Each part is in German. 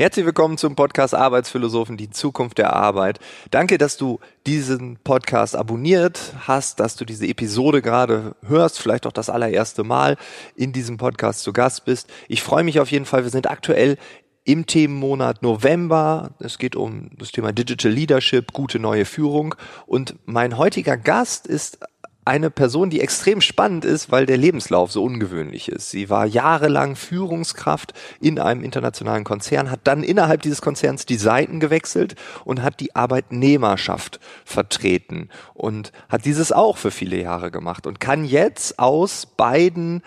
Herzlich willkommen zum Podcast Arbeitsphilosophen, die Zukunft der Arbeit. Danke, dass du diesen Podcast abonniert hast, dass du diese Episode gerade hörst, vielleicht auch das allererste Mal in diesem Podcast zu Gast bist. Ich freue mich auf jeden Fall. Wir sind aktuell im Themenmonat November. Es geht um das Thema Digital Leadership, gute neue Führung. Und mein heutiger Gast ist eine Person, die extrem spannend ist, weil der Lebenslauf so ungewöhnlich ist. Sie war jahrelang Führungskraft in einem internationalen Konzern, hat dann innerhalb dieses Konzerns die Seiten gewechselt und hat die Arbeitnehmerschaft vertreten und hat dieses auch für viele Jahre gemacht und kann jetzt aus beiden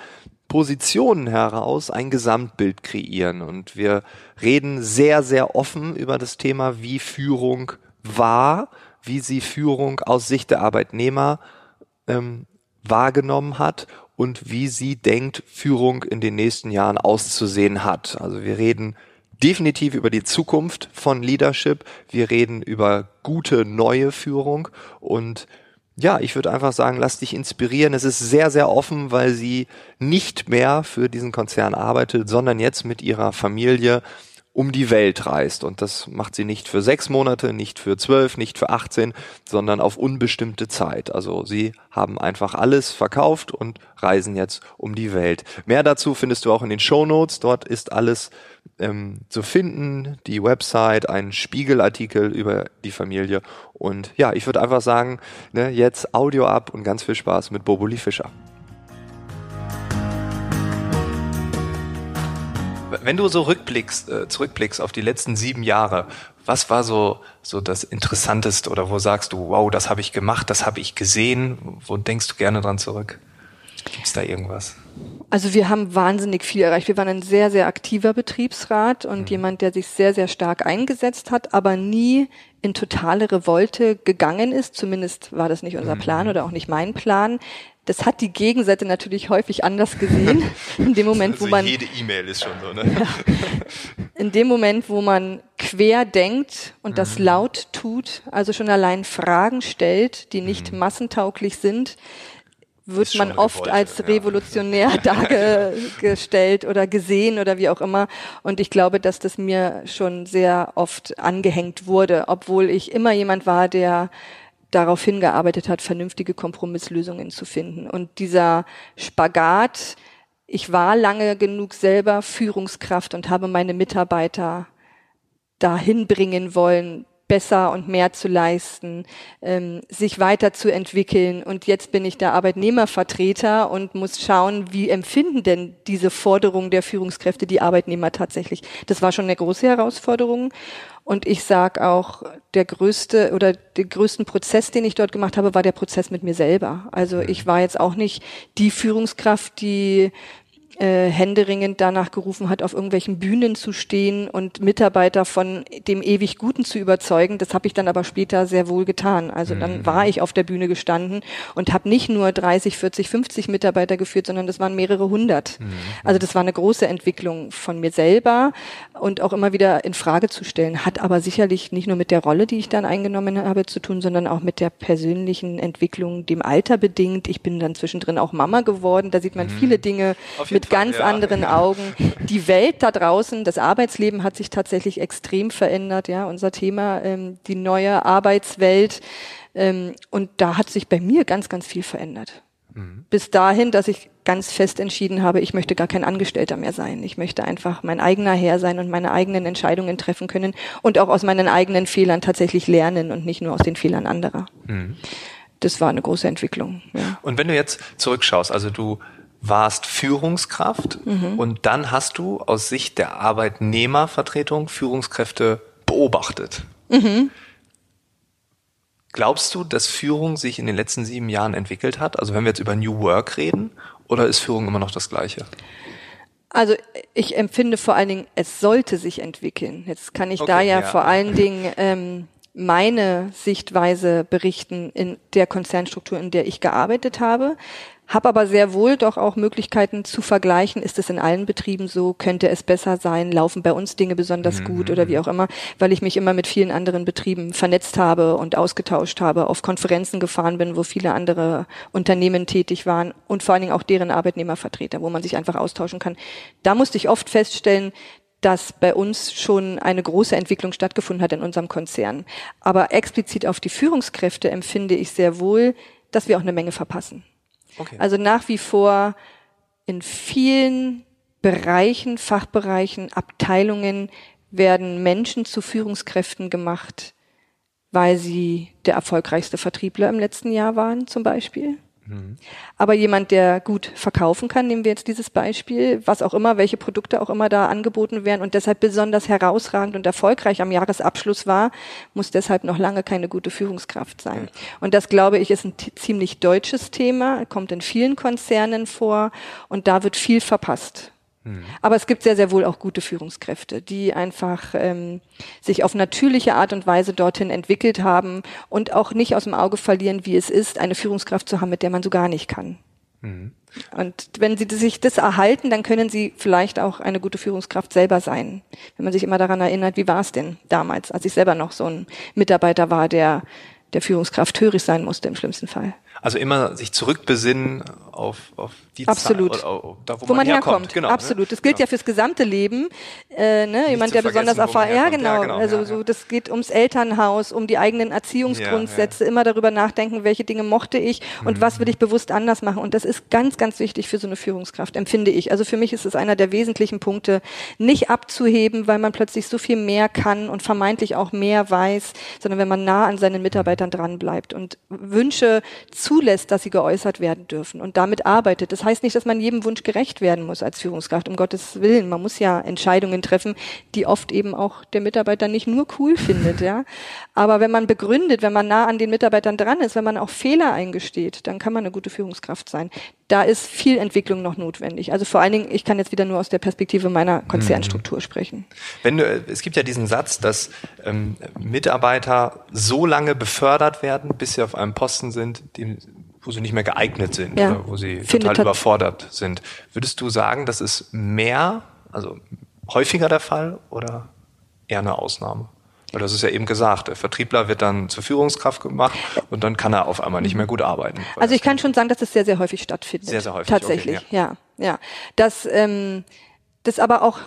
Positionen heraus ein Gesamtbild kreieren. Und wir reden sehr, sehr offen über das Thema, wie Führung war, wie sie Führung aus Sicht der Arbeitnehmer ähm, wahrgenommen hat und wie sie denkt, Führung in den nächsten Jahren auszusehen hat. Also wir reden definitiv über die Zukunft von Leadership. Wir reden über gute neue Führung und ja, ich würde einfach sagen, lass dich inspirieren. Es ist sehr, sehr offen, weil sie nicht mehr für diesen Konzern arbeitet, sondern jetzt mit ihrer Familie um die Welt reist. Und das macht sie nicht für sechs Monate, nicht für zwölf, nicht für 18, sondern auf unbestimmte Zeit. Also sie haben einfach alles verkauft und reisen jetzt um die Welt. Mehr dazu findest du auch in den Show Notes. Dort ist alles ähm, zu finden, die Website, ein Spiegelartikel über die Familie. Und ja, ich würde einfach sagen, ne, jetzt Audio ab und ganz viel Spaß mit Boboli Fischer. Wenn du so rückblickst, äh, zurückblickst auf die letzten sieben Jahre, was war so, so das Interessanteste oder wo sagst du, wow, das habe ich gemacht, das habe ich gesehen? Wo denkst du gerne dran zurück? Gibt es da irgendwas? Also wir haben wahnsinnig viel erreicht. Wir waren ein sehr, sehr aktiver Betriebsrat und mhm. jemand, der sich sehr, sehr stark eingesetzt hat, aber nie in totale Revolte gegangen ist. Zumindest war das nicht unser mhm. Plan oder auch nicht mein Plan. Das hat die Gegenseite natürlich häufig anders gesehen. In dem Moment, also wo man jede E-Mail ist schon so, ne? Ja, in dem Moment, wo man quer denkt und mhm. das laut tut, also schon allein Fragen stellt, die nicht mhm. massentauglich sind, wird man oft als revolutionär ja. dargestellt oder gesehen oder wie auch immer. Und ich glaube, dass das mir schon sehr oft angehängt wurde, obwohl ich immer jemand war, der darauf hingearbeitet hat, vernünftige Kompromisslösungen zu finden. Und dieser Spagat, ich war lange genug selber Führungskraft und habe meine Mitarbeiter dahin bringen wollen, besser und mehr zu leisten, ähm, sich weiterzuentwickeln. Und jetzt bin ich der Arbeitnehmervertreter und muss schauen, wie empfinden denn diese Forderungen der Führungskräfte die Arbeitnehmer tatsächlich. Das war schon eine große Herausforderung. Und ich sage auch, der größte oder den größten Prozess, den ich dort gemacht habe, war der Prozess mit mir selber. Also ich war jetzt auch nicht die Führungskraft, die äh, händeringend danach gerufen hat, auf irgendwelchen Bühnen zu stehen und Mitarbeiter von dem ewig Guten zu überzeugen. Das habe ich dann aber später sehr wohl getan. Also dann mhm. war ich auf der Bühne gestanden und habe nicht nur 30, 40, 50 Mitarbeiter geführt, sondern das waren mehrere hundert. Mhm. Also das war eine große Entwicklung von mir selber und auch immer wieder in Frage zu stellen. Hat aber sicherlich nicht nur mit der Rolle, die ich dann eingenommen habe, zu tun, sondern auch mit der persönlichen Entwicklung, dem Alter bedingt. Ich bin dann zwischendrin auch Mama geworden. Da sieht man mhm. viele Dinge mit mit ganz ja. anderen Augen. Die Welt da draußen, das Arbeitsleben hat sich tatsächlich extrem verändert, ja, unser Thema, ähm, die neue Arbeitswelt. Ähm, und da hat sich bei mir ganz, ganz viel verändert. Mhm. Bis dahin, dass ich ganz fest entschieden habe, ich möchte gar kein Angestellter mehr sein. Ich möchte einfach mein eigener Herr sein und meine eigenen Entscheidungen treffen können und auch aus meinen eigenen Fehlern tatsächlich lernen und nicht nur aus den Fehlern anderer. Mhm. Das war eine große Entwicklung. Ja. Und wenn du jetzt zurückschaust, also du warst Führungskraft mhm. und dann hast du aus Sicht der Arbeitnehmervertretung Führungskräfte beobachtet. Mhm. Glaubst du, dass Führung sich in den letzten sieben Jahren entwickelt hat? Also wenn wir jetzt über New Work reden, oder ist Führung immer noch das Gleiche? Also ich empfinde vor allen Dingen, es sollte sich entwickeln. Jetzt kann ich okay, da ja, ja, vor allen Dingen ähm, meine Sichtweise berichten in der Konzernstruktur, in der ich gearbeitet habe. Hab aber sehr wohl doch auch Möglichkeiten zu vergleichen, ist es in allen Betrieben so, könnte es besser sein, laufen bei uns Dinge besonders mhm. gut oder wie auch immer, weil ich mich immer mit vielen anderen Betrieben vernetzt habe und ausgetauscht habe, auf Konferenzen gefahren bin, wo viele andere Unternehmen tätig waren und vor allen Dingen auch deren Arbeitnehmervertreter, wo man sich einfach austauschen kann. Da musste ich oft feststellen, dass bei uns schon eine große Entwicklung stattgefunden hat in unserem Konzern. Aber explizit auf die Führungskräfte empfinde ich sehr wohl, dass wir auch eine Menge verpassen. Okay. Also nach wie vor in vielen Bereichen, Fachbereichen, Abteilungen werden Menschen zu Führungskräften gemacht, weil sie der erfolgreichste Vertriebler im letzten Jahr waren, zum Beispiel. Mhm. Aber jemand, der gut verkaufen kann, nehmen wir jetzt dieses Beispiel, was auch immer, welche Produkte auch immer da angeboten werden und deshalb besonders herausragend und erfolgreich am Jahresabschluss war, muss deshalb noch lange keine gute Führungskraft sein. Und das, glaube ich, ist ein ziemlich deutsches Thema, kommt in vielen Konzernen vor und da wird viel verpasst. Mhm. Aber es gibt sehr, sehr wohl auch gute Führungskräfte, die einfach ähm, sich auf natürliche Art und Weise dorthin entwickelt haben und auch nicht aus dem Auge verlieren, wie es ist, eine Führungskraft zu haben, mit der man so gar nicht kann. Mhm. Und wenn sie sich das erhalten, dann können sie vielleicht auch eine gute Führungskraft selber sein. Wenn man sich immer daran erinnert, wie war es denn damals, als ich selber noch so ein Mitarbeiter war, der der Führungskraft hörig sein musste im schlimmsten Fall. Also immer sich zurückbesinnen auf, auf die Absolut. Zeit, oder, da, wo, wo man, man herkommt. herkommt. Genau, ne? Absolut. Das gilt genau. ja fürs gesamte Leben. Äh, ne? Jemand, der besonders erfahren. Ja, genau. Ja, genau. Also ja, so, das geht ums Elternhaus, um die eigenen Erziehungsgrundsätze. Immer darüber nachdenken, welche Dinge mochte ich und mhm. was will ich bewusst anders machen. Und das ist ganz, ganz wichtig für so eine Führungskraft, empfinde ich. Also für mich ist es einer der wesentlichen Punkte, nicht abzuheben, weil man plötzlich so viel mehr kann und vermeintlich auch mehr weiß, sondern wenn man nah an seinen Mitarbeitern dran bleibt und Wünsche zulässt, dass sie geäußert werden dürfen und damit arbeitet. Das heißt nicht, dass man jedem Wunsch gerecht werden muss als Führungskraft, um Gottes Willen. Man muss ja Entscheidungen treffen, die oft eben auch der Mitarbeiter nicht nur cool findet, ja. Aber wenn man begründet, wenn man nah an den Mitarbeitern dran ist, wenn man auch Fehler eingesteht, dann kann man eine gute Führungskraft sein. Da ist viel Entwicklung noch notwendig. Also vor allen Dingen, ich kann jetzt wieder nur aus der Perspektive meiner Konzernstruktur mhm. sprechen. Wenn du, es gibt ja diesen Satz, dass ähm, Mitarbeiter so lange befördert werden, bis sie auf einem Posten sind, dem wo sie nicht mehr geeignet sind ja. oder wo sie Findet total überfordert sind. Würdest du sagen, das ist mehr, also häufiger der Fall oder eher eine Ausnahme? Weil das ist ja eben gesagt, der Vertriebler wird dann zur Führungskraft gemacht und dann kann er auf einmal nicht mehr gut arbeiten. Also ich kann schon sagen, dass es sehr, sehr häufig stattfindet. Sehr, sehr häufig. Tatsächlich, okay, ja. ja. ja. Das, ähm, das aber auch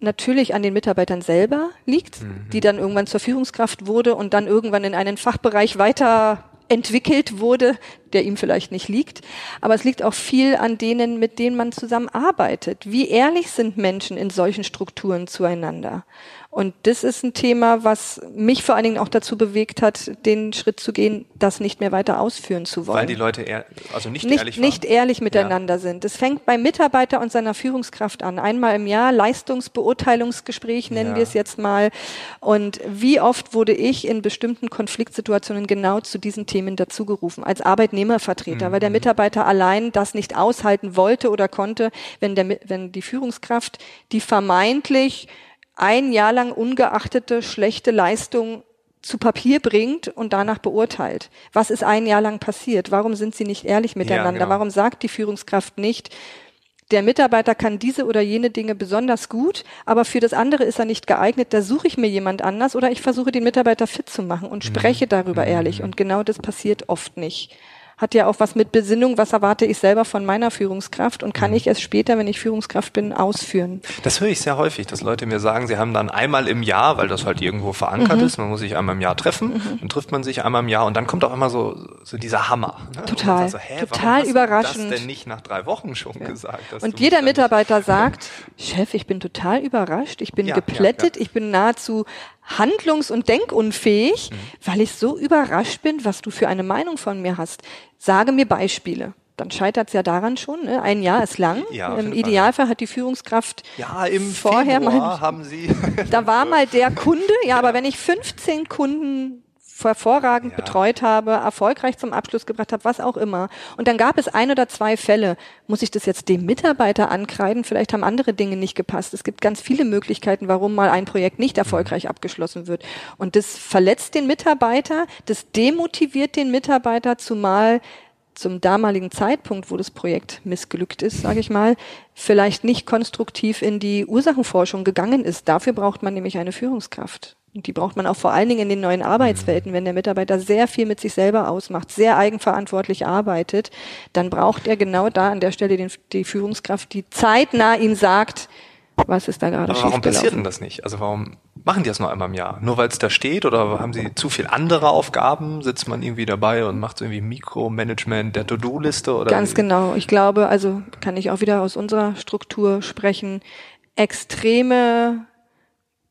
natürlich an den Mitarbeitern selber liegt, mhm. die dann irgendwann zur Führungskraft wurde und dann irgendwann in einen Fachbereich weiter entwickelt wurde, der ihm vielleicht nicht liegt. Aber es liegt auch viel an denen, mit denen man zusammenarbeitet. Wie ehrlich sind Menschen in solchen Strukturen zueinander? Und das ist ein Thema, was mich vor allen Dingen auch dazu bewegt hat, den Schritt zu gehen, das nicht mehr weiter ausführen zu wollen. Weil die Leute ehr also nicht, nicht ehrlich waren? Nicht ehrlich miteinander ja. sind. Es fängt beim Mitarbeiter und seiner Führungskraft an. Einmal im Jahr Leistungsbeurteilungsgespräch nennen ja. wir es jetzt mal. Und wie oft wurde ich in bestimmten Konfliktsituationen genau zu diesen Themen dazugerufen, als Arbeitnehmervertreter, mhm. weil der mhm. Mitarbeiter allein das nicht aushalten wollte oder konnte, wenn, der, wenn die Führungskraft die vermeintlich ein Jahr lang ungeachtete schlechte Leistung zu Papier bringt und danach beurteilt. Was ist ein Jahr lang passiert? Warum sind sie nicht ehrlich miteinander? Ja, genau. Warum sagt die Führungskraft nicht, der Mitarbeiter kann diese oder jene Dinge besonders gut, aber für das andere ist er nicht geeignet, da suche ich mir jemand anders oder ich versuche den Mitarbeiter fit zu machen und spreche mhm. darüber mhm. ehrlich. Und genau das passiert oft nicht hat ja auch was mit Besinnung, was erwarte ich selber von meiner Führungskraft und kann mhm. ich es später, wenn ich Führungskraft bin, ausführen. Das höre ich sehr häufig, dass Leute mir sagen, sie haben dann einmal im Jahr, weil das halt irgendwo verankert mhm. ist, man muss sich einmal im Jahr treffen, mhm. dann trifft man sich einmal im Jahr und dann kommt auch immer so, so dieser Hammer. Ne? Total, so, hä, total überraschend. das denn nicht nach drei Wochen schon ja. gesagt? Und jeder Mitarbeiter sagt, Chef, ich bin total überrascht, ich bin ja, geplättet, ja, ich bin nahezu handlungs- und denkunfähig, mhm. weil ich so überrascht bin, was du für eine Meinung von mir hast. Sage mir Beispiele. Dann scheitert es ja daran schon. Ne? Ein Jahr ist lang. Ja, Im Idealfall hat die Führungskraft ja im vorher Februar mal, haben Sie. da war mal der Kunde. Ja, ja, aber wenn ich 15 Kunden hervorragend ja. betreut habe, erfolgreich zum Abschluss gebracht habe, was auch immer. Und dann gab es ein oder zwei Fälle. Muss ich das jetzt dem Mitarbeiter ankreiden? Vielleicht haben andere Dinge nicht gepasst. Es gibt ganz viele Möglichkeiten, warum mal ein Projekt nicht erfolgreich abgeschlossen wird. Und das verletzt den Mitarbeiter, das demotiviert den Mitarbeiter, zumal zum damaligen Zeitpunkt, wo das Projekt missglückt ist, sage ich mal, vielleicht nicht konstruktiv in die Ursachenforschung gegangen ist. Dafür braucht man nämlich eine Führungskraft. Und die braucht man auch vor allen Dingen in den neuen Arbeitswelten. Wenn der Mitarbeiter sehr viel mit sich selber ausmacht, sehr eigenverantwortlich arbeitet, dann braucht er genau da an der Stelle den, die Führungskraft, die zeitnah ihn sagt, was ist da gerade Aber warum passiert denn das nicht? Also warum machen die das nur einmal im Jahr? Nur weil es da steht oder haben sie zu viel andere Aufgaben? Sitzt man irgendwie dabei und macht so irgendwie Mikromanagement der To-Do-Liste oder? Ganz genau. Ich glaube, also kann ich auch wieder aus unserer Struktur sprechen. Extreme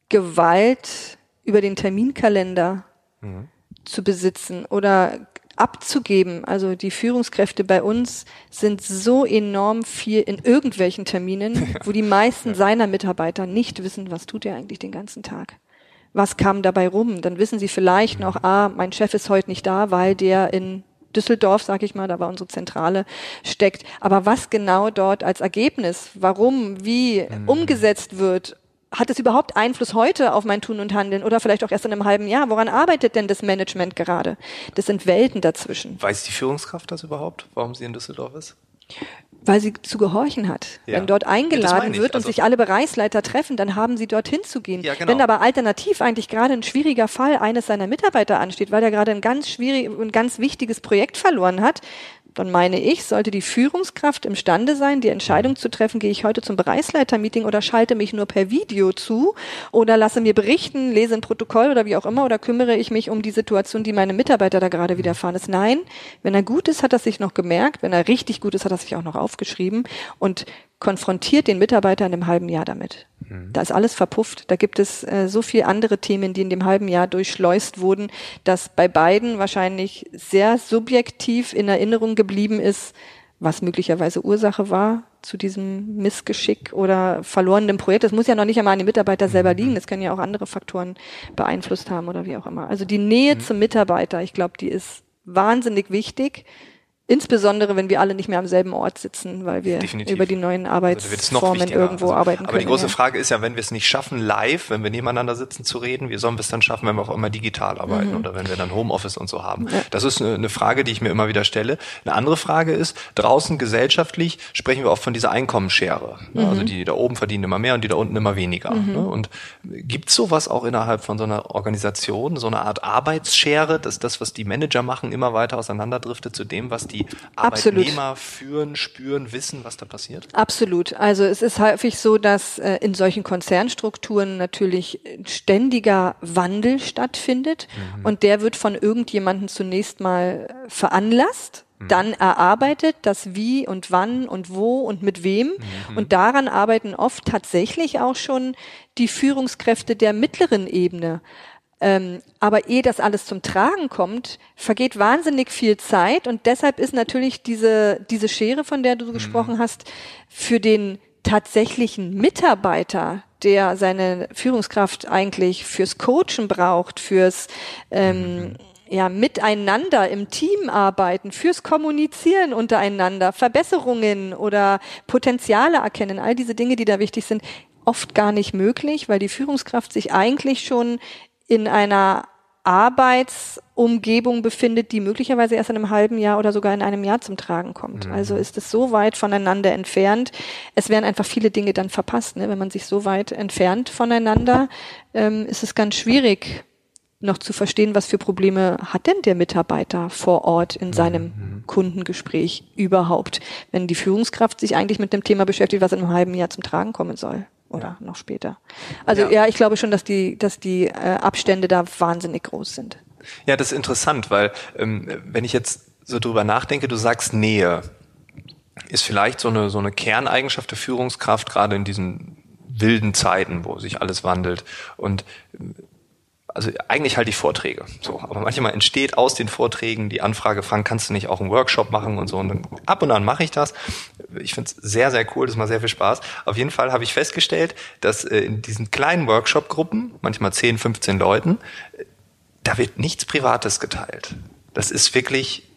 Gewalt über den Terminkalender mhm. zu besitzen oder abzugeben. Also die Führungskräfte bei uns sind so enorm viel in irgendwelchen Terminen, wo die meisten ja. seiner Mitarbeiter nicht wissen, was tut er eigentlich den ganzen Tag. Was kam dabei rum? Dann wissen sie vielleicht noch, mhm. ah, mein Chef ist heute nicht da, weil der in Düsseldorf, sag ich mal, da war unsere Zentrale, steckt. Aber was genau dort als Ergebnis, warum, wie mhm. umgesetzt wird, hat es überhaupt Einfluss heute auf mein Tun und Handeln oder vielleicht auch erst in einem halben Jahr? Woran arbeitet denn das Management gerade? Das sind Welten dazwischen. Weiß die Führungskraft das überhaupt, warum sie in Düsseldorf ist? Weil sie zu gehorchen hat. Ja. Wenn dort eingeladen ja, wird also und sich alle Bereichsleiter treffen, dann haben sie dorthin zu gehen. Ja, genau. Wenn aber alternativ eigentlich gerade ein schwieriger Fall eines seiner Mitarbeiter ansteht, weil er gerade ein ganz schwierig, ein ganz wichtiges Projekt verloren hat, dann meine ich, sollte die Führungskraft imstande sein, die Entscheidung zu treffen, gehe ich heute zum Bereichsleitermeeting oder schalte mich nur per Video zu oder lasse mir berichten, lese ein Protokoll oder wie auch immer oder kümmere ich mich um die Situation, die meine Mitarbeiter da gerade widerfahren ist. Nein, wenn er gut ist, hat er sich noch gemerkt, wenn er richtig gut ist, hat er sich auch noch aufgeschrieben und konfrontiert den Mitarbeiter in einem halben Jahr damit. Mhm. Da ist alles verpufft. Da gibt es äh, so viele andere Themen, die in dem halben Jahr durchschleust wurden, dass bei beiden wahrscheinlich sehr subjektiv in Erinnerung geblieben ist, was möglicherweise Ursache war zu diesem Missgeschick oder verlorenen Projekt. Das muss ja noch nicht einmal an den Mitarbeiter selber mhm. liegen. Das können ja auch andere Faktoren beeinflusst haben oder wie auch immer. Also die Nähe mhm. zum Mitarbeiter, ich glaube, die ist wahnsinnig wichtig. Insbesondere, wenn wir alle nicht mehr am selben Ort sitzen, weil wir Definitiv. über die neuen also Arbeitsformen also irgendwo also, arbeiten können. Aber die große ja. Frage ist ja, wenn wir es nicht schaffen, live, wenn wir nebeneinander sitzen zu reden, wie sollen wir es dann schaffen, wenn wir auch immer digital arbeiten mhm. oder wenn wir dann Homeoffice und so haben? Ja. Das ist eine, Frage, die ich mir immer wieder stelle. Eine andere Frage ist, draußen gesellschaftlich sprechen wir oft von dieser Einkommensschere. Mhm. Also die da oben verdienen immer mehr und die da unten immer weniger. Mhm. Ne? Und gibt sowas auch innerhalb von so einer Organisation, so eine Art Arbeitsschere, dass das, was die Manager machen, immer weiter auseinanderdriftet zu dem, was die die Arbeitnehmer Absolut. führen, spüren, wissen, was da passiert? Absolut. Also es ist häufig so, dass äh, in solchen Konzernstrukturen natürlich ständiger Wandel stattfindet mhm. und der wird von irgendjemandem zunächst mal veranlasst mhm. dann erarbeitet, das wie und wann und wo und mit wem. Mhm. Und daran arbeiten oft tatsächlich auch schon die Führungskräfte der mittleren Ebene. Ähm, aber ehe das alles zum Tragen kommt, vergeht wahnsinnig viel Zeit und deshalb ist natürlich diese, diese Schere, von der du mhm. gesprochen hast, für den tatsächlichen Mitarbeiter, der seine Führungskraft eigentlich fürs Coachen braucht, fürs ähm, mhm. ja, Miteinander im Team arbeiten, fürs Kommunizieren untereinander, Verbesserungen oder Potenziale erkennen, all diese Dinge, die da wichtig sind, oft gar nicht möglich, weil die Führungskraft sich eigentlich schon in einer Arbeitsumgebung befindet, die möglicherweise erst in einem halben Jahr oder sogar in einem Jahr zum Tragen kommt. Mhm. Also ist es so weit voneinander entfernt. Es werden einfach viele Dinge dann verpasst. Ne? Wenn man sich so weit entfernt voneinander, ähm, ist es ganz schwierig, noch zu verstehen, was für Probleme hat denn der Mitarbeiter vor Ort in seinem mhm. Kundengespräch überhaupt, wenn die Führungskraft sich eigentlich mit dem Thema beschäftigt, was in einem halben Jahr zum Tragen kommen soll oder ja. noch später. Also ja. ja. ich glaube schon, dass die, dass die äh, Abstände da wahnsinnig groß sind. Ja, das ist interessant, weil ähm, wenn ich jetzt so drüber nachdenke, du sagst Nähe, ist vielleicht so eine so eine Kerneigenschaft der Führungskraft gerade in diesen wilden Zeiten, wo sich alles wandelt und also eigentlich halt die Vorträge. So, aber manchmal entsteht aus den Vorträgen die Anfrage, Frank, kannst du nicht auch einen Workshop machen und so. Und dann ab und an mache ich das. Ich finde es sehr, sehr cool, das macht sehr viel Spaß. Auf jeden Fall habe ich festgestellt, dass äh, in diesen kleinen Workshop-Gruppen, manchmal 10, 15 Leuten, da wird nichts Privates geteilt. Das ist wirklich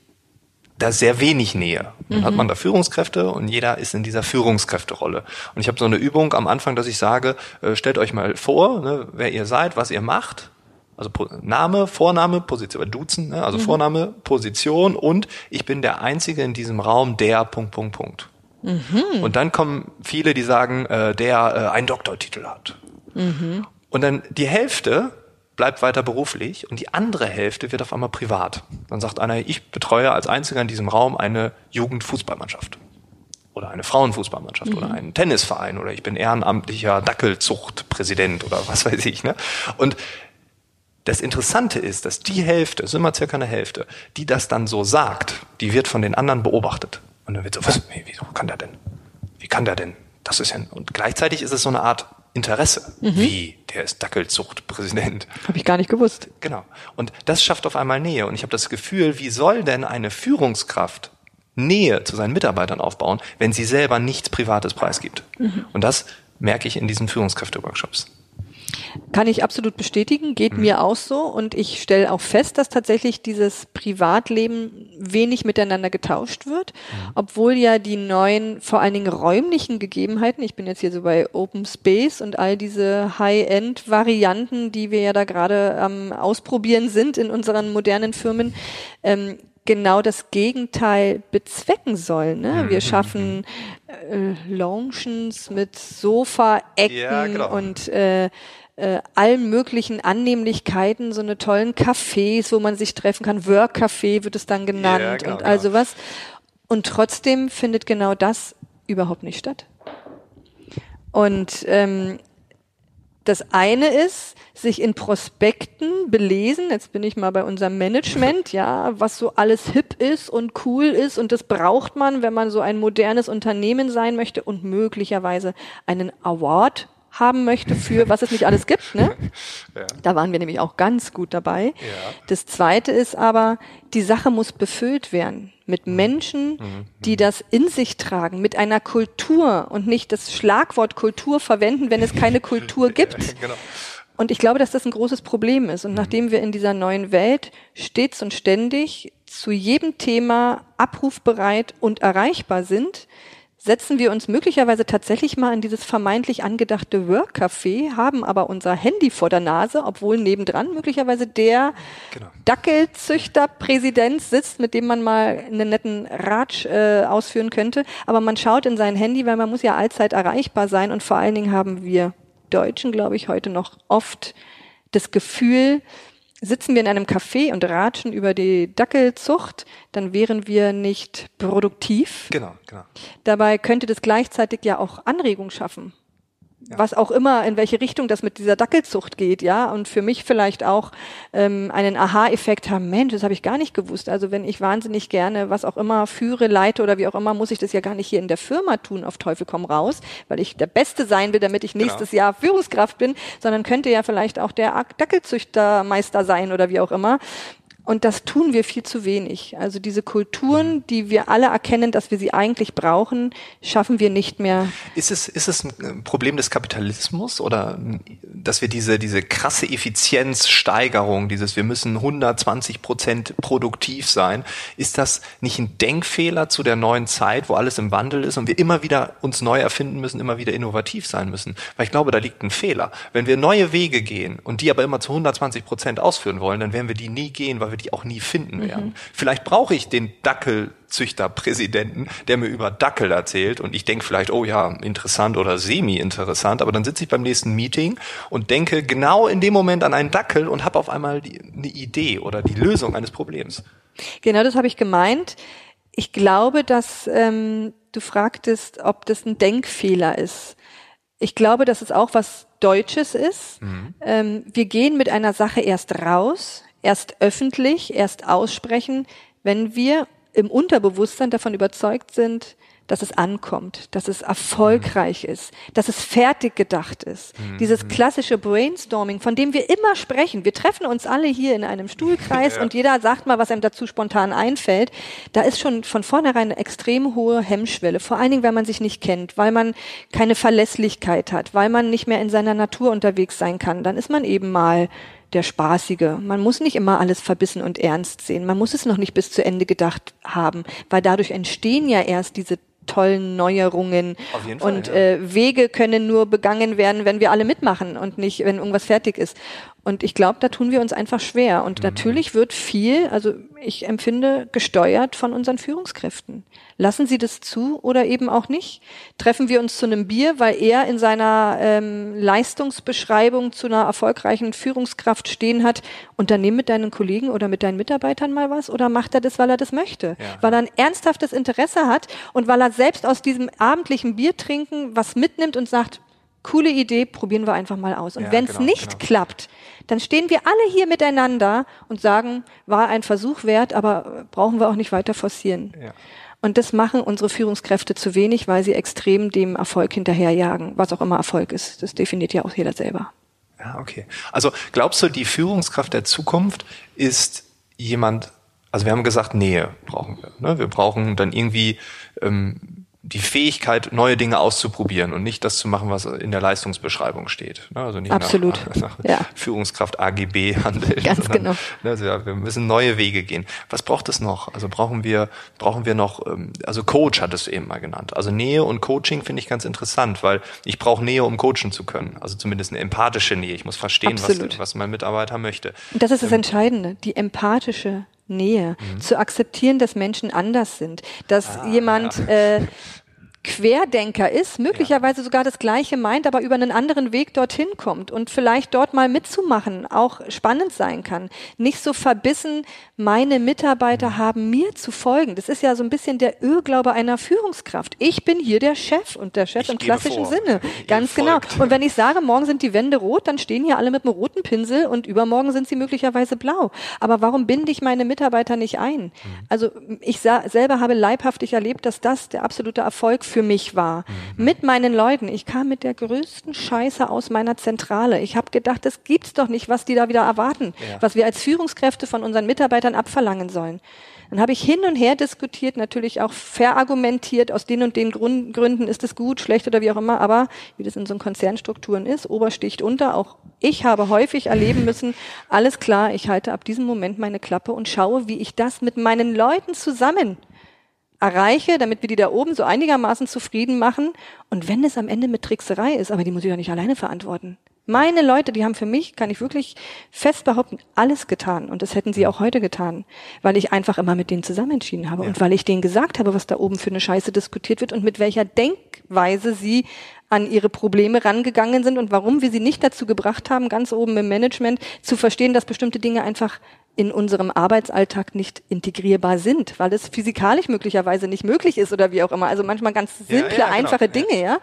da sehr wenig Nähe. Dann mhm. hat man da Führungskräfte und jeder ist in dieser Führungskräfterolle. Und ich habe so eine Übung am Anfang, dass ich sage, äh, stellt euch mal vor, ne, wer ihr seid, was ihr macht also Name, Vorname, Position, Duzen, ne? also mhm. Vorname, Position und ich bin der Einzige in diesem Raum, der Punkt, Punkt, Punkt. Mhm. Und dann kommen viele, die sagen, äh, der äh, einen Doktortitel hat. Mhm. Und dann die Hälfte bleibt weiter beruflich und die andere Hälfte wird auf einmal privat. Dann sagt einer, ich betreue als Einziger in diesem Raum eine Jugendfußballmannschaft. oder eine Frauenfußballmannschaft mhm. oder einen Tennisverein oder ich bin ehrenamtlicher Dackelzuchtpräsident oder was weiß ich. Ne? Und das Interessante ist, dass die Hälfte, es ist immer circa eine Hälfte, die das dann so sagt, die wird von den anderen beobachtet. Und dann wird so, was, wieso kann der denn? Wie kann der denn? Das ist ja, und gleichzeitig ist es so eine Art Interesse. Mhm. Wie, der ist Dackelzuchtpräsident. Habe ich gar nicht gewusst. Genau. Und das schafft auf einmal Nähe. Und ich habe das Gefühl, wie soll denn eine Führungskraft Nähe zu seinen Mitarbeitern aufbauen, wenn sie selber nichts Privates preisgibt? Mhm. Und das merke ich in diesen Führungskräfte-Workshops. Kann ich absolut bestätigen, geht mhm. mir auch so und ich stelle auch fest, dass tatsächlich dieses Privatleben wenig miteinander getauscht wird, mhm. obwohl ja die neuen, vor allen Dingen räumlichen Gegebenheiten, ich bin jetzt hier so bei Open Space und all diese High-End-Varianten, die wir ja da gerade am Ausprobieren sind in unseren modernen Firmen, ähm, genau das Gegenteil bezwecken sollen. Ne? Wir mhm. schaffen äh, Lounges mit Sofa-Ecken ja, genau. und äh, äh, allen möglichen Annehmlichkeiten, so eine tollen Cafés, wo man sich treffen kann. Work-Café wird es dann genannt ja, genau, und all genau. sowas. Und trotzdem findet genau das überhaupt nicht statt. Und ähm, das eine ist, sich in Prospekten belesen. Jetzt bin ich mal bei unserem Management, ja, was so alles hip ist und cool ist und das braucht man, wenn man so ein modernes Unternehmen sein möchte und möglicherweise einen Award haben möchte für was es nicht alles gibt. Ne? Ja. Da waren wir nämlich auch ganz gut dabei. Ja. Das Zweite ist aber, die Sache muss befüllt werden mit mhm. Menschen, mhm. die mhm. das in sich tragen, mit einer Kultur und nicht das Schlagwort Kultur verwenden, wenn es keine Kultur gibt. genau. Und ich glaube, dass das ein großes Problem ist. Und mhm. nachdem wir in dieser neuen Welt stets und ständig zu jedem Thema abrufbereit und erreichbar sind, setzen wir uns möglicherweise tatsächlich mal in dieses vermeintlich angedachte Work-Café, haben aber unser Handy vor der Nase, obwohl nebendran möglicherweise der genau. Dackelzüchter-Präsident sitzt, mit dem man mal einen netten Ratsch äh, ausführen könnte. Aber man schaut in sein Handy, weil man muss ja allzeit erreichbar sein und vor allen Dingen haben wir Deutschen, glaube ich, heute noch oft das Gefühl, sitzen wir in einem Café und ratschen über die Dackelzucht, dann wären wir nicht produktiv. Genau, genau. Dabei könnte das gleichzeitig ja auch Anregung schaffen ja. was auch immer, in welche Richtung das mit dieser Dackelzucht geht, ja, und für mich vielleicht auch ähm, einen Aha-Effekt haben, Mensch, das habe ich gar nicht gewusst. Also wenn ich wahnsinnig gerne was auch immer führe, leite oder wie auch immer, muss ich das ja gar nicht hier in der Firma tun, auf Teufel komm raus, weil ich der Beste sein will, damit ich genau. nächstes genau. Jahr Führungskraft bin, sondern könnte ja vielleicht auch der Dackelzüchtermeister sein oder wie auch immer. Und das tun wir viel zu wenig. Also diese Kulturen, die wir alle erkennen, dass wir sie eigentlich brauchen, schaffen wir nicht mehr. Ist es, ist es ein Problem des Kapitalismus oder dass wir diese, diese krasse Effizienzsteigerung, dieses wir müssen 120 Prozent produktiv sein, ist das nicht ein Denkfehler zu der neuen Zeit, wo alles im Wandel ist und wir immer wieder uns neu erfinden müssen, immer wieder innovativ sein müssen? Weil ich glaube, da liegt ein Fehler. Wenn wir neue Wege gehen und die aber immer zu 120 Prozent ausführen wollen, dann werden wir die nie gehen, weil wir die auch nie finden werden. Mhm. Vielleicht brauche ich den Dackelzüchterpräsidenten, der mir über Dackel erzählt und ich denke vielleicht, oh ja, interessant oder semi-interessant, aber dann sitze ich beim nächsten Meeting und denke genau in dem Moment an einen Dackel und habe auf einmal die, eine Idee oder die Lösung eines Problems. Genau das habe ich gemeint. Ich glaube, dass ähm, du fragtest, ob das ein Denkfehler ist. Ich glaube, dass es auch was Deutsches ist. Mhm. Ähm, wir gehen mit einer Sache erst raus, erst öffentlich, erst aussprechen, wenn wir im Unterbewusstsein davon überzeugt sind, dass es ankommt, dass es erfolgreich mhm. ist, dass es fertig gedacht ist. Mhm. Dieses klassische Brainstorming, von dem wir immer sprechen. Wir treffen uns alle hier in einem Stuhlkreis ja. und jeder sagt mal, was einem dazu spontan einfällt. Da ist schon von vornherein eine extrem hohe Hemmschwelle. Vor allen Dingen, weil man sich nicht kennt, weil man keine Verlässlichkeit hat, weil man nicht mehr in seiner Natur unterwegs sein kann. Dann ist man eben mal der Spaßige. Man muss nicht immer alles verbissen und ernst sehen. Man muss es noch nicht bis zu Ende gedacht haben, weil dadurch entstehen ja erst diese tollen Neuerungen Fall, und ja. äh, Wege können nur begangen werden, wenn wir alle mitmachen und nicht, wenn irgendwas fertig ist. Und ich glaube, da tun wir uns einfach schwer. Und mhm. natürlich wird viel, also ich empfinde, gesteuert von unseren Führungskräften. Lassen Sie das zu oder eben auch nicht? Treffen wir uns zu einem Bier, weil er in seiner ähm, Leistungsbeschreibung zu einer erfolgreichen Führungskraft stehen hat, unternehmen mit deinen Kollegen oder mit deinen Mitarbeitern mal was oder macht er das, weil er das möchte? Ja. Weil er ein ernsthaftes Interesse hat und weil er selbst aus diesem abendlichen Bier trinken was mitnimmt und sagt, coole Idee, probieren wir einfach mal aus. Und ja, wenn es genau, nicht genau. klappt, dann stehen wir alle hier miteinander und sagen, war ein Versuch wert, aber brauchen wir auch nicht weiter forcieren. Ja. Und das machen unsere Führungskräfte zu wenig, weil sie extrem dem Erfolg hinterherjagen, was auch immer Erfolg ist. Das definiert ja auch jeder selber. Ja, okay. Also glaubst du, die Führungskraft der Zukunft ist jemand, also wir haben gesagt, Nähe brauchen wir. Ne? Wir brauchen dann irgendwie ähm, die Fähigkeit, neue Dinge auszuprobieren und nicht das zu machen, was in der Leistungsbeschreibung steht. Ne? Also nicht Absolut. nach, nach ja. Führungskraft AGB handeln. Ganz sondern, genau. Ne, also ja, wir müssen neue Wege gehen. Was braucht es noch? Also brauchen wir, brauchen wir noch, ähm, also Coach hat es eben mal genannt. Also Nähe und Coaching finde ich ganz interessant, weil ich brauche Nähe, um coachen zu können. Also zumindest eine empathische Nähe. Ich muss verstehen, was, was mein Mitarbeiter möchte. Und das ist das ähm, Entscheidende, die empathische Nähe, mhm. zu akzeptieren, dass Menschen anders sind, dass ah, jemand ja. äh, Querdenker ist, möglicherweise ja. sogar das Gleiche meint, aber über einen anderen Weg dorthin kommt und vielleicht dort mal mitzumachen auch spannend sein kann. Nicht so verbissen, meine Mitarbeiter mhm. haben mir zu folgen. Das ist ja so ein bisschen der Irrglaube einer Führungskraft. Ich bin hier der Chef und der Chef ich im klassischen vor. Sinne. Ganz genau. Und wenn ich sage, morgen sind die Wände rot, dann stehen hier alle mit einem roten Pinsel und übermorgen sind sie möglicherweise blau. Aber warum binde ich meine Mitarbeiter nicht ein? Mhm. Also ich selber habe leibhaftig erlebt, dass das der absolute Erfolg für mich war. Mhm. Mit meinen Leuten. Ich kam mit der größten Scheiße aus meiner Zentrale. Ich habe gedacht, das gibt's doch nicht, was die da wieder erwarten, ja. was wir als Führungskräfte von unseren Mitarbeitern abverlangen sollen. Dann habe ich hin und her diskutiert, natürlich auch verargumentiert, aus den und den Grund, Gründen ist es gut, schlecht oder wie auch immer, aber wie das in so Konzernstrukturen ist, Obersticht unter, auch ich habe häufig erleben müssen, alles klar, ich halte ab diesem Moment meine Klappe und schaue, wie ich das mit meinen Leuten zusammen erreiche, damit wir die da oben so einigermaßen zufrieden machen. Und wenn es am Ende mit Trickserei ist, aber die muss ich doch nicht alleine verantworten. Meine Leute, die haben für mich, kann ich wirklich fest behaupten, alles getan. Und das hätten sie auch heute getan, weil ich einfach immer mit denen zusammen entschieden habe ja. und weil ich denen gesagt habe, was da oben für eine Scheiße diskutiert wird und mit welcher Denkweise sie an ihre Probleme rangegangen sind und warum wir sie nicht dazu gebracht haben, ganz oben im Management zu verstehen, dass bestimmte Dinge einfach in unserem Arbeitsalltag nicht integrierbar sind, weil es physikalisch möglicherweise nicht möglich ist oder wie auch immer. Also manchmal ganz simple, ja, ja, genau. einfache Dinge, ja.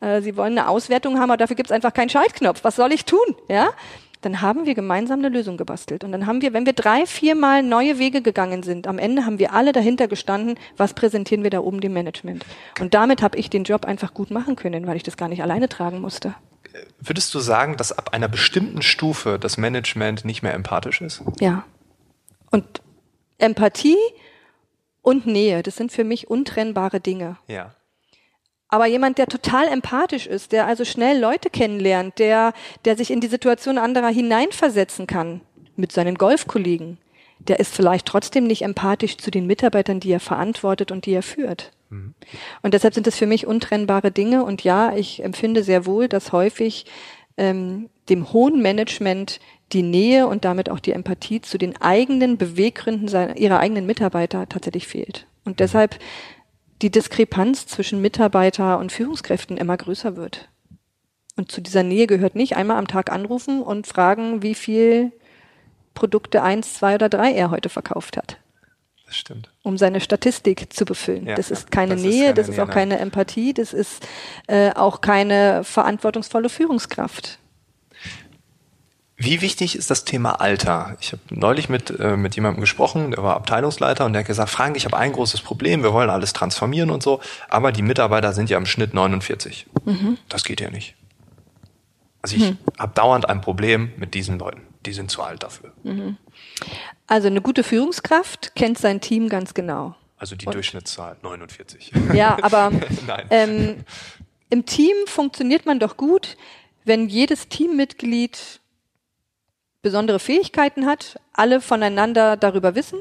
Äh, sie wollen eine Auswertung haben, aber dafür gibt es einfach keinen Schaltknopf. Was soll ich tun, ja? Dann haben wir gemeinsam eine Lösung gebastelt. Und dann haben wir, wenn wir drei, viermal neue Wege gegangen sind, am Ende haben wir alle dahinter gestanden, was präsentieren wir da oben dem Management. Und damit habe ich den Job einfach gut machen können, weil ich das gar nicht alleine tragen musste. Würdest du sagen, dass ab einer bestimmten Stufe das Management nicht mehr empathisch ist? Ja. Und Empathie und Nähe, das sind für mich untrennbare Dinge. Ja. Aber jemand, der total empathisch ist, der also schnell Leute kennenlernt, der, der sich in die Situation anderer hineinversetzen kann, mit seinen Golfkollegen, der ist vielleicht trotzdem nicht empathisch zu den Mitarbeitern, die er verantwortet und die er führt. Mhm. Und deshalb sind es für mich untrennbare Dinge. Und ja, ich empfinde sehr wohl, dass häufig ähm, dem hohen Management die Nähe und damit auch die Empathie zu den eigenen Beweggründen seiner, ihrer eigenen Mitarbeiter tatsächlich fehlt. Und mhm. deshalb die Diskrepanz zwischen Mitarbeiter und Führungskräften immer größer wird. Und zu dieser Nähe gehört nicht einmal am Tag anrufen und fragen, wie viel Produkte eins, zwei oder drei er heute verkauft hat. Das stimmt. Um seine Statistik zu befüllen. Ja, das ist keine das Nähe, ist keine das ist auch Nähe, keine Empathie, das ist äh, auch keine verantwortungsvolle Führungskraft. Wie wichtig ist das Thema Alter? Ich habe neulich mit, äh, mit jemandem gesprochen, der war Abteilungsleiter und der hat gesagt, Frank, ich habe ein großes Problem, wir wollen alles transformieren und so, aber die Mitarbeiter sind ja im Schnitt 49. Mhm. Das geht ja nicht. Also ich mhm. habe dauernd ein Problem mit diesen Leuten. Die sind zu alt dafür. Mhm. Also eine gute Führungskraft kennt sein Team ganz genau. Also die und Durchschnittszahl 49. Ja, aber ähm, im Team funktioniert man doch gut, wenn jedes Teammitglied besondere Fähigkeiten hat, alle voneinander darüber wissen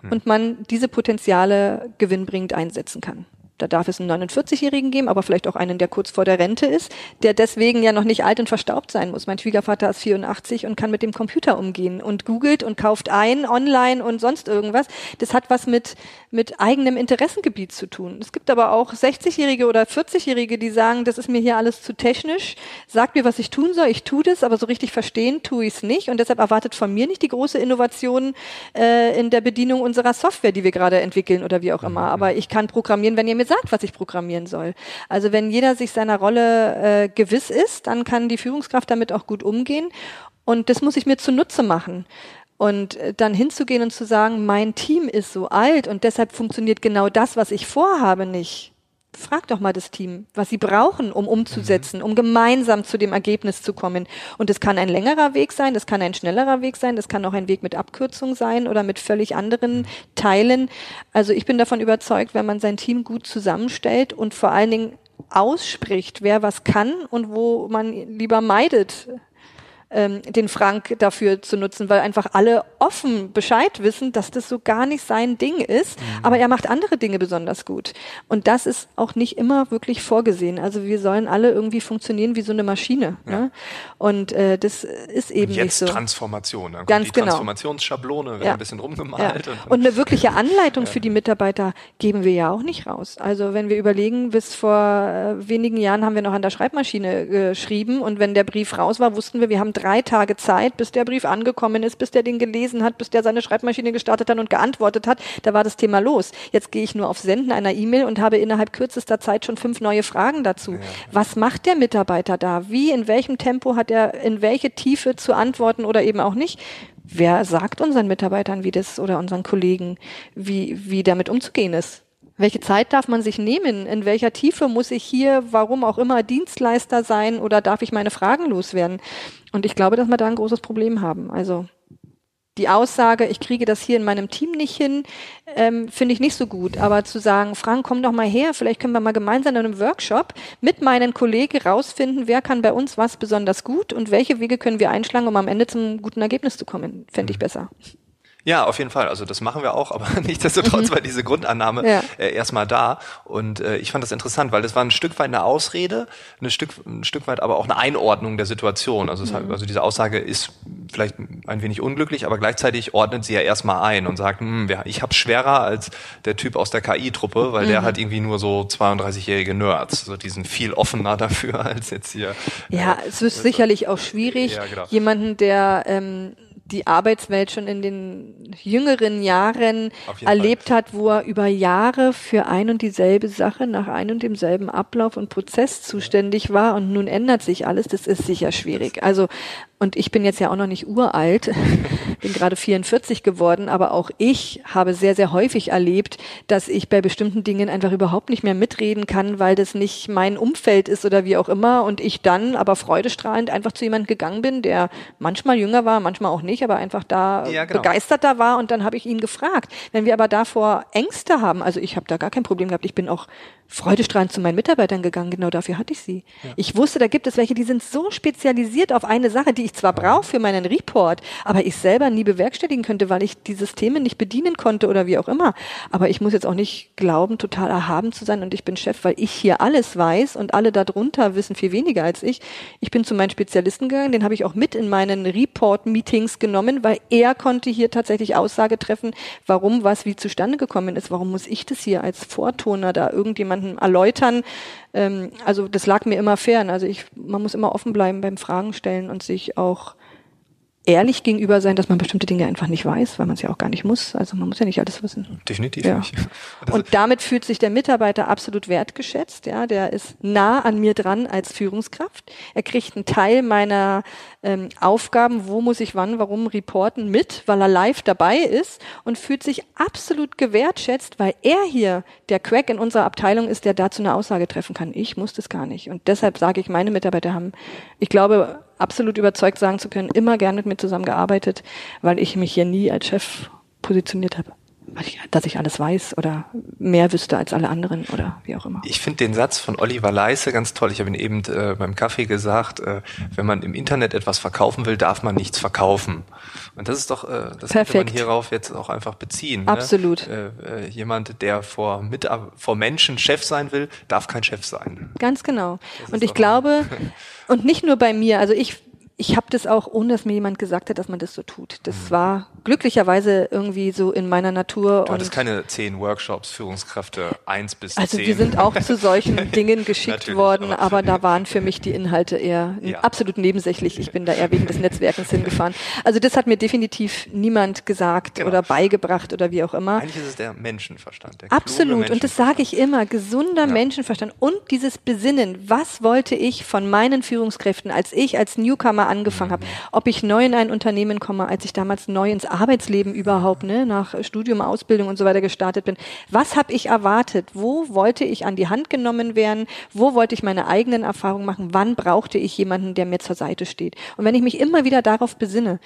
hm. und man diese Potenziale gewinnbringend einsetzen kann. Da darf es einen 49-Jährigen geben, aber vielleicht auch einen, der kurz vor der Rente ist, der deswegen ja noch nicht alt und verstaubt sein muss. Mein Schwiegervater ist 84 und kann mit dem Computer umgehen und googelt und kauft ein online und sonst irgendwas. Das hat was mit, mit eigenem Interessengebiet zu tun. Es gibt aber auch 60-Jährige oder 40-Jährige, die sagen, das ist mir hier alles zu technisch, sagt mir, was ich tun soll, ich tue das, aber so richtig verstehen tue ich es nicht und deshalb erwartet von mir nicht die große Innovation äh, in der Bedienung unserer Software, die wir gerade entwickeln oder wie auch immer. Aber ich kann programmieren, wenn ihr mir mir sagt, was ich programmieren soll. Also wenn jeder sich seiner Rolle äh, gewiss ist, dann kann die Führungskraft damit auch gut umgehen. Und das muss ich mir zunutze machen. Und äh, dann hinzugehen und zu sagen, mein Team ist so alt und deshalb funktioniert genau das, was ich vorhabe, nicht frag doch mal das Team, was sie brauchen, um umzusetzen, um gemeinsam zu dem Ergebnis zu kommen. Und es kann ein längerer Weg sein, es kann ein schnellerer Weg sein, es kann auch ein Weg mit Abkürzung sein oder mit völlig anderen Teilen. Also ich bin davon überzeugt, wenn man sein Team gut zusammenstellt und vor allen Dingen ausspricht, wer was kann und wo man lieber meidet, ähm, den Frank dafür zu nutzen, weil einfach alle offen Bescheid wissen, dass das so gar nicht sein Ding ist. Mhm. Aber er macht andere Dinge besonders gut. Und das ist auch nicht immer wirklich vorgesehen. Also wir sollen alle irgendwie funktionieren wie so eine Maschine. Ja. Ne? Und äh, das ist eben und jetzt nicht so. Transformation. Dann Ganz die genau. Transformationsschablone, wird ja. ein bisschen rumgemalt. Ja. Und, und, eine wirkliche Anleitung für die Mitarbeiter geben wir ja auch nicht raus. Also wenn wir überlegen, bis vor äh, wenigen Jahren haben wir noch an der Schreibmaschine geschrieben und wenn der Brief raus war, wussten wir, wir haben drei Tage Zeit, bis der Brief angekommen ist, bis der den gelesen hat, bis der seine Schreibmaschine gestartet hat und geantwortet hat. Da war das Thema los. Jetzt gehe ich nur auf Senden einer E-Mail und habe innerhalb kürzester Zeit schon fünf neue Fragen dazu. Ja. Was macht der Mitarbeiter da? Wie, in welchem Tempo hat er in welche Tiefe zu antworten oder eben auch nicht? Wer sagt unseren Mitarbeitern, wie das oder unseren Kollegen, wie, wie damit umzugehen ist? Welche Zeit darf man sich nehmen? In welcher Tiefe muss ich hier, warum auch immer, Dienstleister sein oder darf ich meine Fragen loswerden? Und ich glaube, dass wir da ein großes Problem haben. Also die Aussage, ich kriege das hier in meinem Team nicht hin, ähm, finde ich nicht so gut. Aber zu sagen, Frank, komm doch mal her, vielleicht können wir mal gemeinsam in einem Workshop mit meinen Kollegen rausfinden, wer kann bei uns was besonders gut und welche Wege können wir einschlagen, um am Ende zum guten Ergebnis zu kommen, fände ich mhm. besser. Ja, auf jeden Fall. Also das machen wir auch, aber nichtsdestotrotz mhm. war diese Grundannahme ja. äh, erstmal da. Und äh, ich fand das interessant, weil das war ein Stück weit eine Ausrede, ein Stück, ein Stück weit aber auch eine Einordnung der Situation. Also, mhm. hat, also diese Aussage ist vielleicht ein wenig unglücklich, aber gleichzeitig ordnet sie ja erstmal ein und sagt, hm, ich habe schwerer als der Typ aus der KI-Truppe, weil mhm. der hat irgendwie nur so 32-jährige Nerds. Also die sind viel offener dafür als jetzt hier. Ja, äh, es ist sicherlich auch schwierig, ja, genau. jemanden, der ähm, die Arbeitswelt schon in den jüngeren Jahren erlebt Fall. hat, wo er über Jahre für ein und dieselbe Sache nach ein und demselben Ablauf und Prozess zuständig war und nun ändert sich alles, das ist sicher schwierig. Also und ich bin jetzt ja auch noch nicht uralt, bin gerade 44 geworden, aber auch ich habe sehr, sehr häufig erlebt, dass ich bei bestimmten Dingen einfach überhaupt nicht mehr mitreden kann, weil das nicht mein Umfeld ist oder wie auch immer. Und ich dann aber freudestrahlend einfach zu jemandem gegangen bin, der manchmal jünger war, manchmal auch nicht, aber einfach da ja, genau. begeisterter war. Und dann habe ich ihn gefragt. Wenn wir aber davor Ängste haben, also ich habe da gar kein Problem gehabt, ich bin auch freudestrahlend zu meinen Mitarbeitern gegangen, genau dafür hatte ich sie. Ja. Ich wusste, da gibt es welche, die sind so spezialisiert auf eine Sache, die ich zwar brauche für meinen Report, aber ich selber nie bewerkstelligen könnte, weil ich die Systeme nicht bedienen konnte oder wie auch immer. Aber ich muss jetzt auch nicht glauben, total erhaben zu sein und ich bin Chef, weil ich hier alles weiß und alle darunter wissen viel weniger als ich. Ich bin zu meinen Spezialisten gegangen, den habe ich auch mit in meinen Report-Meetings genommen, weil er konnte hier tatsächlich Aussage treffen, warum was wie zustande gekommen ist. Warum muss ich das hier als Vortoner da irgendjemandem erläutern? Ähm, also das lag mir immer fern. Also ich, man muss immer offen bleiben beim Fragen stellen und sich auch ehrlich gegenüber sein, dass man bestimmte Dinge einfach nicht weiß, weil man es ja auch gar nicht muss. Also man muss ja nicht alles wissen. Definitiv ja. nicht. Und damit fühlt sich der Mitarbeiter absolut wertgeschätzt. Ja, der ist nah an mir dran als Führungskraft. Er kriegt einen Teil meiner ähm, Aufgaben, wo muss ich wann, warum reporten mit, weil er live dabei ist und fühlt sich absolut gewertschätzt, weil er hier der Crack in unserer Abteilung ist, der dazu eine Aussage treffen kann. Ich muss das gar nicht. Und deshalb sage ich, meine Mitarbeiter haben, ich glaube, absolut überzeugt sagen zu können, immer gerne mit mir zusammengearbeitet, weil ich mich hier nie als Chef positioniert habe. Dass ich alles weiß oder mehr wüsste als alle anderen oder wie auch immer. Ich finde den Satz von Oliver Leisse ganz toll. Ich habe ihn eben äh, beim Kaffee gesagt, äh, wenn man im Internet etwas verkaufen will, darf man nichts verkaufen. Und das ist doch, äh, das Perfekt. könnte man hierauf jetzt auch einfach beziehen. Ne? Absolut. Ne? Äh, jemand, der vor, mit, vor Menschen Chef sein will, darf kein Chef sein. Ganz genau. Und ich glaube, und nicht nur bei mir, also ich ich habe das auch, ohne dass mir jemand gesagt hat, dass man das so tut. Das mhm. war glücklicherweise irgendwie so in meiner Natur. Du hattest keine zehn Workshops, Führungskräfte eins bis zehn. Also wir sind auch zu solchen Dingen geschickt worden, aber, aber da waren für mich die Inhalte eher ja. absolut nebensächlich. Ich bin da eher wegen des Netzwerkens hingefahren. Also das hat mir definitiv niemand gesagt genau. oder beigebracht oder wie auch immer. Eigentlich ist es der Menschenverstand. Der absolut. Menschenverstand. Und das sage ich immer. Gesunder ja. Menschenverstand und dieses Besinnen. Was wollte ich von meinen Führungskräften, als ich als Newcomer mal angefangen habe. Ob ich neu in ein Unternehmen komme, als ich damals neu ins Arbeitsleben überhaupt, ne, nach Studium, Ausbildung und so weiter gestartet bin. Was habe ich erwartet? Wo wollte ich an die Hand genommen werden? Wo wollte ich meine eigenen Erfahrungen machen? Wann brauchte ich jemanden, der mir zur Seite steht? Und wenn ich mich immer wieder darauf besinne,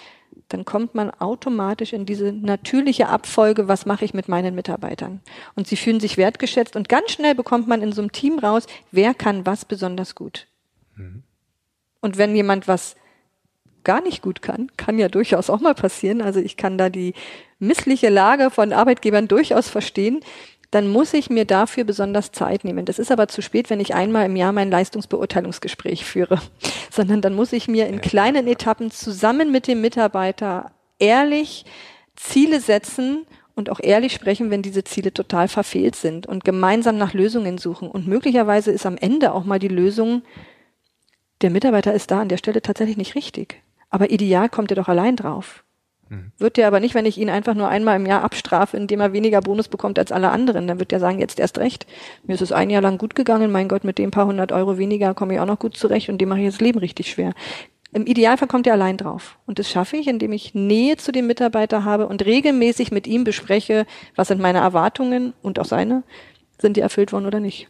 dann kommt man automatisch in diese natürliche Abfolge, was mache ich mit meinen Mitarbeitern. Und sie fühlen sich wertgeschätzt und ganz schnell bekommt man in so einem Team raus, wer kann was besonders gut. Mhm. Und wenn jemand was gar nicht gut kann, kann ja durchaus auch mal passieren. Also ich kann da die missliche Lage von Arbeitgebern durchaus verstehen. Dann muss ich mir dafür besonders Zeit nehmen. Das ist aber zu spät, wenn ich einmal im Jahr mein Leistungsbeurteilungsgespräch führe, sondern dann muss ich mir in kleinen Etappen zusammen mit dem Mitarbeiter ehrlich Ziele setzen und auch ehrlich sprechen, wenn diese Ziele total verfehlt sind und gemeinsam nach Lösungen suchen. Und möglicherweise ist am Ende auch mal die Lösung, der Mitarbeiter ist da an der Stelle tatsächlich nicht richtig. Aber ideal kommt er doch allein drauf. Mhm. Wird der aber nicht, wenn ich ihn einfach nur einmal im Jahr abstrafe, indem er weniger Bonus bekommt als alle anderen. Dann wird der sagen, jetzt erst recht. Mir ist es ein Jahr lang gut gegangen. Mein Gott, mit dem paar hundert Euro weniger komme ich auch noch gut zurecht und dem mache ich das Leben richtig schwer. Im Idealfall kommt er allein drauf. Und das schaffe ich, indem ich Nähe zu dem Mitarbeiter habe und regelmäßig mit ihm bespreche, was sind meine Erwartungen und auch seine, sind die erfüllt worden oder nicht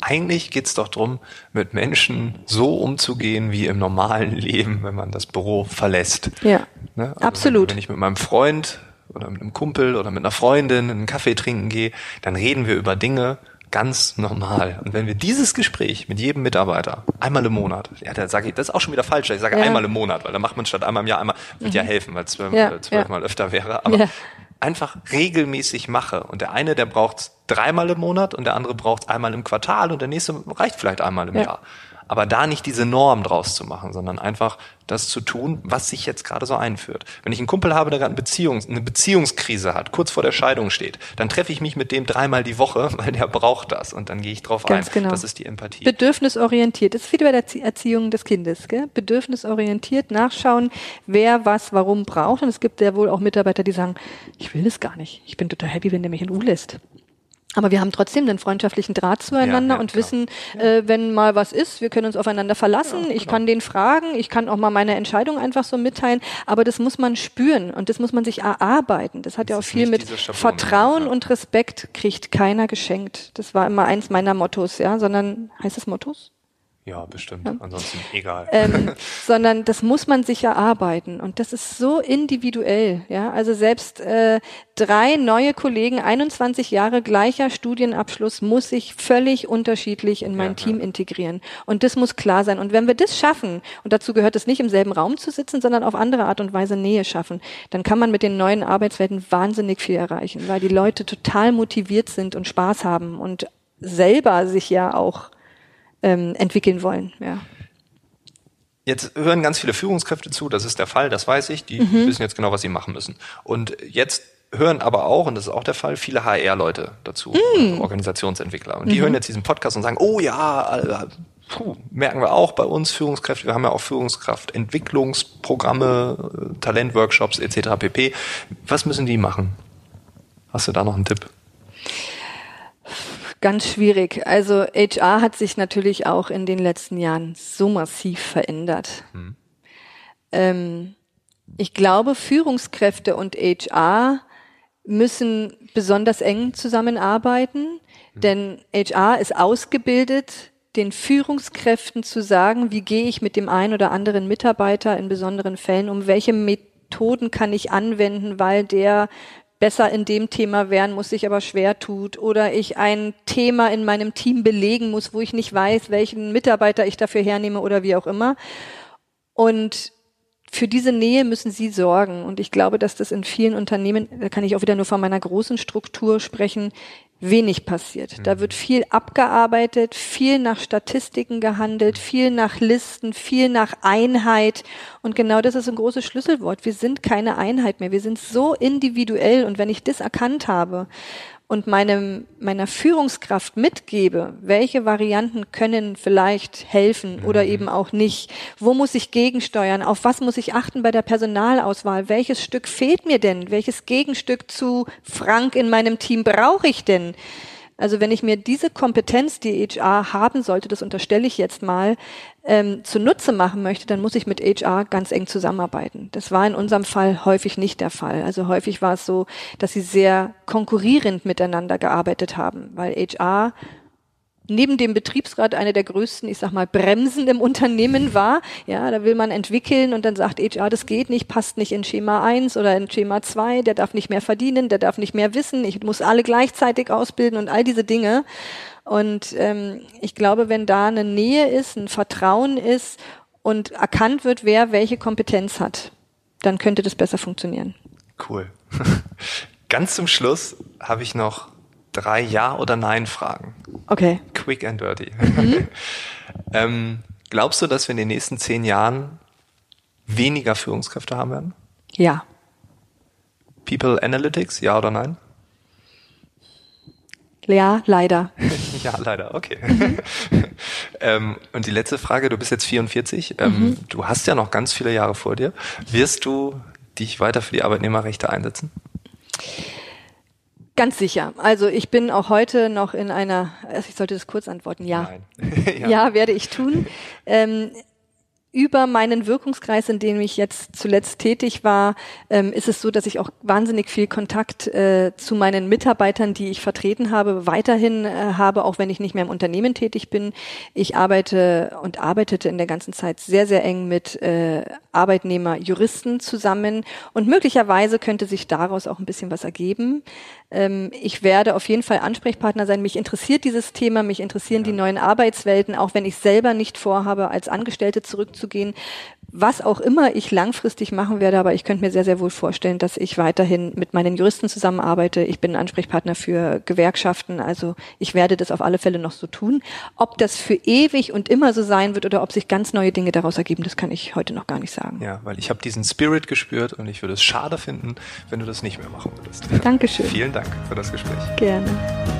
eigentlich geht's doch drum, mit Menschen so umzugehen wie im normalen Leben, wenn man das Büro verlässt. Ja, ne? also absolut. Wenn, wenn ich mit meinem Freund oder mit einem Kumpel oder mit einer Freundin einen Kaffee trinken gehe, dann reden wir über Dinge ganz normal. Und wenn wir dieses Gespräch mit jedem Mitarbeiter einmal im Monat, ja, da sage ich, das ist auch schon wieder falsch, ich sage ja. einmal im Monat, weil da macht man statt einmal im Jahr einmal, wird mhm. ja helfen, weil es zwölf, ja, zwölfmal ja. öfter wäre, aber einfach regelmäßig mache. Und der eine, der braucht dreimal im Monat und der andere braucht einmal im Quartal und der nächste reicht vielleicht einmal im ja. Jahr. Aber da nicht diese Norm draus zu machen, sondern einfach das zu tun, was sich jetzt gerade so einführt. Wenn ich einen Kumpel habe, der gerade eine, Beziehungs-, eine Beziehungskrise hat, kurz vor der Scheidung steht, dann treffe ich mich mit dem dreimal die Woche, weil der braucht das und dann gehe ich drauf Ganz ein. Genau. Das ist die Empathie. Bedürfnisorientiert. Das ist wie bei der Erziehung des Kindes. Gell? Bedürfnisorientiert nachschauen, wer was warum braucht. Und es gibt ja wohl auch Mitarbeiter, die sagen, ich will das gar nicht. Ich bin total happy, wenn der mich in U lässt. Aber wir haben trotzdem einen freundschaftlichen Draht zueinander ja, ja, und wissen, äh, wenn mal was ist, wir können uns aufeinander verlassen. Ja, ich genau. kann den fragen, ich kann auch mal meine Entscheidung einfach so mitteilen. Aber das muss man spüren und das muss man sich erarbeiten. Das hat das ja auch viel mit Vertrauen und Respekt kriegt keiner geschenkt. Das war immer eins meiner Mottos, ja, sondern heißt es Mottos? Ja, bestimmt. Ja. Ansonsten egal. Ähm, sondern das muss man sich erarbeiten und das ist so individuell. Ja, also selbst äh, drei neue Kollegen, 21 Jahre gleicher Studienabschluss, muss ich völlig unterschiedlich in mein ja, Team ja. integrieren und das muss klar sein. Und wenn wir das schaffen und dazu gehört es nicht im selben Raum zu sitzen, sondern auf andere Art und Weise Nähe schaffen, dann kann man mit den neuen Arbeitswelten wahnsinnig viel erreichen, weil die Leute total motiviert sind und Spaß haben und selber sich ja auch ähm, entwickeln wollen. Ja. Jetzt hören ganz viele Führungskräfte zu, das ist der Fall, das weiß ich, die mhm. wissen jetzt genau, was sie machen müssen. Und jetzt hören aber auch, und das ist auch der Fall, viele HR-Leute dazu, mhm. Organisationsentwickler. Und die mhm. hören jetzt diesen Podcast und sagen, oh ja, äh, puh, merken wir auch bei uns Führungskräfte, wir haben ja auch Führungskraftentwicklungsprogramme, äh, Talentworkshops etc. pp. Was müssen die machen? Hast du da noch einen Tipp? Ganz schwierig. Also HR hat sich natürlich auch in den letzten Jahren so massiv verändert. Hm. Ähm, ich glaube, Führungskräfte und HR müssen besonders eng zusammenarbeiten, hm. denn HR ist ausgebildet, den Führungskräften zu sagen, wie gehe ich mit dem einen oder anderen Mitarbeiter in besonderen Fällen um, welche Methoden kann ich anwenden, weil der besser in dem Thema werden muss, sich aber schwer tut oder ich ein Thema in meinem Team belegen muss, wo ich nicht weiß, welchen Mitarbeiter ich dafür hernehme oder wie auch immer. Und für diese Nähe müssen Sie sorgen. Und ich glaube, dass das in vielen Unternehmen, da kann ich auch wieder nur von meiner großen Struktur sprechen, wenig passiert. Da mhm. wird viel abgearbeitet, viel nach Statistiken gehandelt, viel nach Listen, viel nach Einheit. Und genau das ist ein großes Schlüsselwort. Wir sind keine Einheit mehr. Wir sind so individuell. Und wenn ich das erkannt habe und meinem, meiner Führungskraft mitgebe, welche Varianten können vielleicht helfen mhm. oder eben auch nicht, wo muss ich gegensteuern, auf was muss ich achten bei der Personalauswahl, welches Stück fehlt mir denn, welches Gegenstück zu Frank in meinem Team brauche ich denn, also wenn ich mir diese Kompetenz, die HR haben sollte, das unterstelle ich jetzt mal, ähm, zunutze machen möchte, dann muss ich mit HR ganz eng zusammenarbeiten. Das war in unserem Fall häufig nicht der Fall. Also häufig war es so, dass sie sehr konkurrierend miteinander gearbeitet haben, weil HR neben dem Betriebsrat eine der größten, ich sag mal, Bremsen im Unternehmen war. Ja, da will man entwickeln und dann sagt HR, das geht nicht, passt nicht in Schema 1 oder in Schema 2, der darf nicht mehr verdienen, der darf nicht mehr wissen, ich muss alle gleichzeitig ausbilden und all diese Dinge. Und ähm, ich glaube, wenn da eine Nähe ist, ein Vertrauen ist und erkannt wird, wer welche Kompetenz hat, dann könnte das besser funktionieren. Cool. Ganz zum Schluss habe ich noch drei Ja- oder Nein-Fragen. Okay. Quick and dirty. Mhm. ähm, glaubst du, dass wir in den nächsten zehn Jahren weniger Führungskräfte haben werden? Ja. People Analytics, ja oder nein? Ja, leider. ja, leider, okay. Mhm. ähm, und die letzte Frage, du bist jetzt 44, ähm, mhm. du hast ja noch ganz viele Jahre vor dir. Wirst du dich weiter für die Arbeitnehmerrechte einsetzen? Ganz sicher. Also ich bin auch heute noch in einer, also ich sollte das kurz antworten, ja. ja. ja. werde ich tun. Ähm, über meinen Wirkungskreis, in dem ich jetzt zuletzt tätig war, ähm, ist es so, dass ich auch wahnsinnig viel Kontakt äh, zu meinen Mitarbeitern, die ich vertreten habe, weiterhin äh, habe, auch wenn ich nicht mehr im Unternehmen tätig bin. Ich arbeite und arbeitete in der ganzen Zeit sehr, sehr eng mit äh, Arbeitnehmer, Juristen zusammen und möglicherweise könnte sich daraus auch ein bisschen was ergeben. Ähm, ich werde auf jeden Fall Ansprechpartner sein. Mich interessiert dieses Thema, mich interessieren ja. die neuen Arbeitswelten, auch wenn ich selber nicht vorhabe, als Angestellte zurückzugehen. Was auch immer ich langfristig machen werde, aber ich könnte mir sehr, sehr wohl vorstellen, dass ich weiterhin mit meinen Juristen zusammenarbeite. Ich bin Ansprechpartner für Gewerkschaften, also ich werde das auf alle Fälle noch so tun. Ob das für ewig und immer so sein wird oder ob sich ganz neue Dinge daraus ergeben, das kann ich heute noch gar nicht sagen. Ja, weil ich habe diesen Spirit gespürt und ich würde es schade finden, wenn du das nicht mehr machen würdest. Dankeschön. Vielen Dank für das Gespräch. Gerne.